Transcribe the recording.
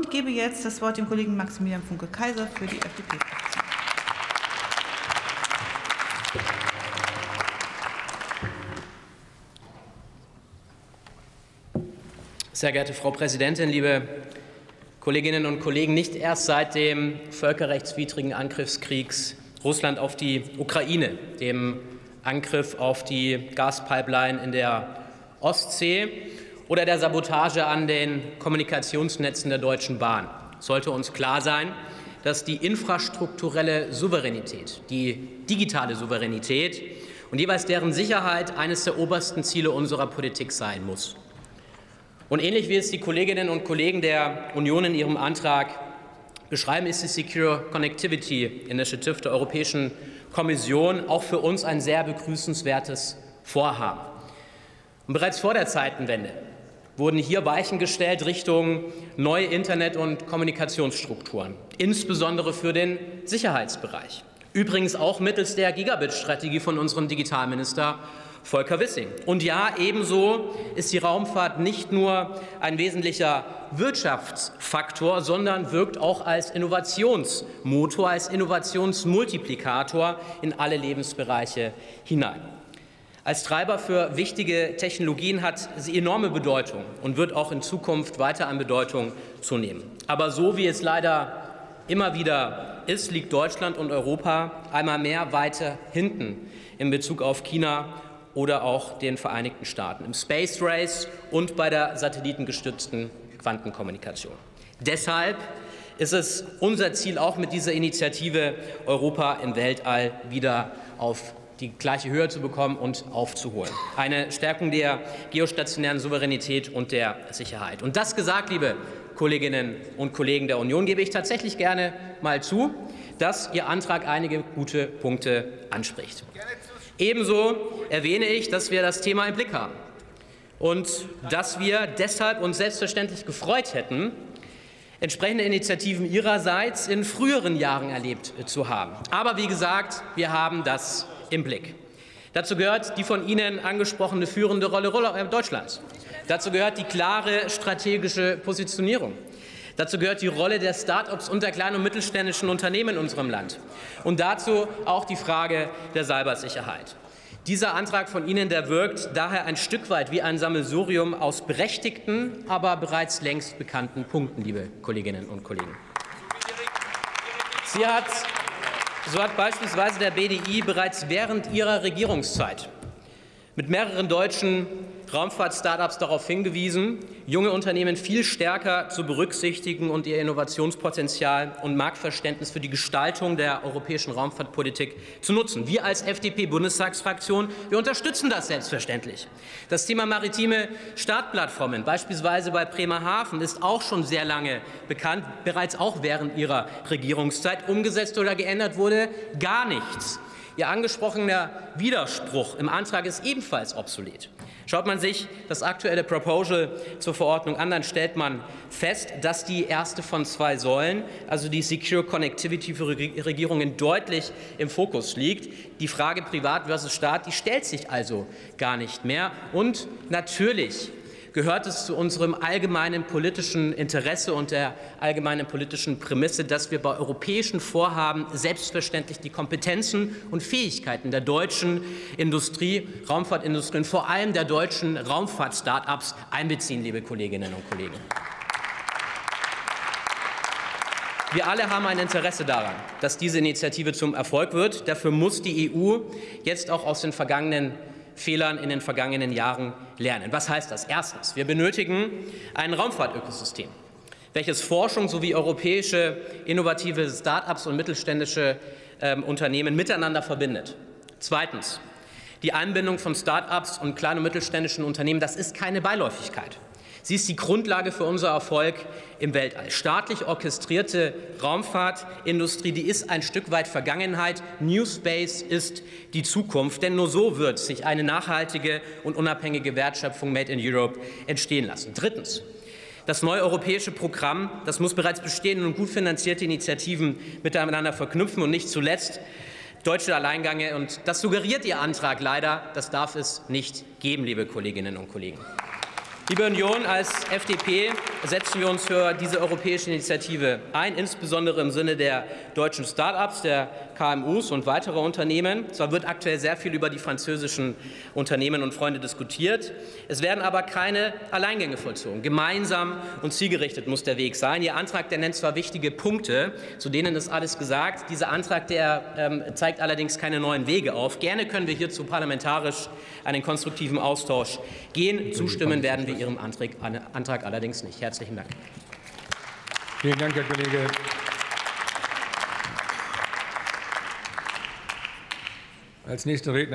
und gebe jetzt das Wort dem Kollegen Maximilian Funke-Kaiser für die FDP-Fraktion. Sehr geehrte Frau Präsidentin, liebe Kolleginnen und Kollegen, nicht erst seit dem völkerrechtswidrigen Angriffskriegs Russland auf die Ukraine, dem Angriff auf die Gaspipeline in der Ostsee oder der Sabotage an den Kommunikationsnetzen der Deutschen Bahn sollte uns klar sein, dass die infrastrukturelle Souveränität, die digitale Souveränität und jeweils deren Sicherheit eines der obersten Ziele unserer Politik sein muss. Und ähnlich wie es die Kolleginnen und Kollegen der Union in ihrem Antrag beschreiben, ist die Secure Connectivity Initiative der Europäischen Kommission auch für uns ein sehr begrüßenswertes Vorhaben. Und bereits vor der Zeitenwende wurden hier Weichen gestellt Richtung neue Internet- und Kommunikationsstrukturen, insbesondere für den Sicherheitsbereich. Übrigens auch mittels der Gigabit-Strategie von unserem Digitalminister Volker Wissing. Und ja, ebenso ist die Raumfahrt nicht nur ein wesentlicher Wirtschaftsfaktor, sondern wirkt auch als Innovationsmotor, als Innovationsmultiplikator in alle Lebensbereiche hinein. Als Treiber für wichtige Technologien hat sie enorme Bedeutung und wird auch in Zukunft weiter an Bedeutung zunehmen. Aber so wie es leider immer wieder ist, liegt Deutschland und Europa einmal mehr weiter hinten in Bezug auf China oder auch den Vereinigten Staaten im Space Race und bei der satellitengestützten Quantenkommunikation. Deshalb ist es unser Ziel, auch mit dieser Initiative Europa im Weltall wieder auf die gleiche Höhe zu bekommen und aufzuholen. Eine Stärkung der geostationären Souveränität und der Sicherheit. Und das gesagt, liebe Kolleginnen und Kollegen der Union, gebe ich tatsächlich gerne mal zu, dass Ihr Antrag einige gute Punkte anspricht. Ebenso erwähne ich, dass wir das Thema im Blick haben und dass wir deshalb uns selbstverständlich gefreut hätten, entsprechende Initiativen Ihrerseits in früheren Jahren erlebt zu haben. Aber wie gesagt, wir haben das im Blick. Dazu gehört die von Ihnen angesprochene führende Rolle Deutschlands. Dazu gehört die klare strategische Positionierung. Dazu gehört die Rolle der Start-ups und der kleinen und mittelständischen Unternehmen in unserem Land. Und dazu auch die Frage der Cybersicherheit. Dieser Antrag von Ihnen, der wirkt daher ein Stück weit wie ein Sammelsurium aus berechtigten, aber bereits längst bekannten Punkten, liebe Kolleginnen und Kollegen. Sie hat, so hat beispielsweise der BDI bereits während ihrer Regierungszeit mit mehreren deutschen Raumfahrt-Startups darauf hingewiesen, junge Unternehmen viel stärker zu berücksichtigen und ihr Innovationspotenzial und Marktverständnis für die Gestaltung der europäischen Raumfahrtpolitik zu nutzen. Wir als FDP-Bundestagsfraktion, wir unterstützen das selbstverständlich. Das Thema maritime Startplattformen, beispielsweise bei Bremerhaven, ist auch schon sehr lange bekannt, bereits auch während Ihrer Regierungszeit. Umgesetzt oder geändert wurde gar nichts. Ihr angesprochener Widerspruch im Antrag ist ebenfalls obsolet. Schaut man sich das aktuelle Proposal zur Verordnung an, dann stellt man fest, dass die erste von zwei Säulen, also die Secure Connectivity für Regierungen, deutlich im Fokus liegt. Die Frage Privat versus Staat, die stellt sich also gar nicht mehr. Und natürlich gehört es zu unserem allgemeinen politischen Interesse und der allgemeinen politischen Prämisse, dass wir bei europäischen Vorhaben selbstverständlich die Kompetenzen und Fähigkeiten der deutschen Industrie, Raumfahrtindustrie und vor allem der deutschen Raumfahrt-Startups einbeziehen, liebe Kolleginnen und Kollegen. Wir alle haben ein Interesse daran, dass diese Initiative zum Erfolg wird. Dafür muss die EU jetzt auch aus den vergangenen Fehlern in den vergangenen Jahren lernen. Was heißt das? Erstens, wir benötigen ein Raumfahrtökosystem, welches Forschung sowie europäische innovative Start-ups und mittelständische äh, Unternehmen miteinander verbindet. Zweitens, die Einbindung von Start-ups und kleinen und mittelständischen Unternehmen, das ist keine Beiläufigkeit. Sie ist die Grundlage für unser Erfolg im Weltall. Staatlich orchestrierte Raumfahrtindustrie, die ist ein Stück weit Vergangenheit. New Space ist die Zukunft, denn nur so wird sich eine nachhaltige und unabhängige Wertschöpfung Made in Europe entstehen lassen. Drittens. Das neue europäische Programm, das muss bereits bestehende und gut finanzierte Initiativen miteinander verknüpfen und nicht zuletzt deutsche Alleingänge. Und das suggeriert Ihr Antrag leider. Das darf es nicht geben, liebe Kolleginnen und Kollegen. Liebe Union, als FDP setzen wir uns für diese europäische Initiative ein, insbesondere im Sinne der deutschen Start-ups, der KMUs und weiterer Unternehmen. Zwar wird aktuell sehr viel über die französischen Unternehmen und Freunde diskutiert. Es werden aber keine Alleingänge vollzogen. Gemeinsam und zielgerichtet muss der Weg sein. Ihr Antrag, der nennt zwar wichtige Punkte, zu denen ist alles gesagt. Dieser Antrag, der ähm, zeigt allerdings keine neuen Wege auf. Gerne können wir hierzu parlamentarisch einen konstruktiven Austausch gehen. Zustimmen werden wir Ihrem Antrag, Antrag allerdings nicht. Herzlichen Dank. Vielen Dank, Herr Kollege. Als nächster Redner